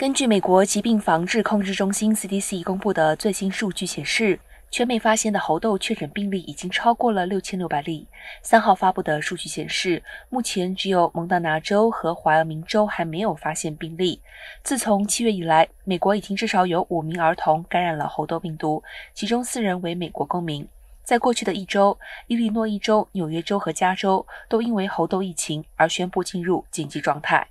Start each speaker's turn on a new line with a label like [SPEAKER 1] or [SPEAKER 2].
[SPEAKER 1] 根据美国疾病防治控制中心 （CDC） 公布的最新数据显示，全美发现的猴痘确诊病例已经超过了六千六百例。三号发布的数据显示，目前只有蒙大拿州和怀俄明州还没有发现病例。自从七月以来，美国已经至少有五名儿童感染了猴痘病毒，其中四人为美国公民。在过去的一周，伊利诺伊州、纽约州和加州都因为猴痘疫情而宣布进入紧急状态。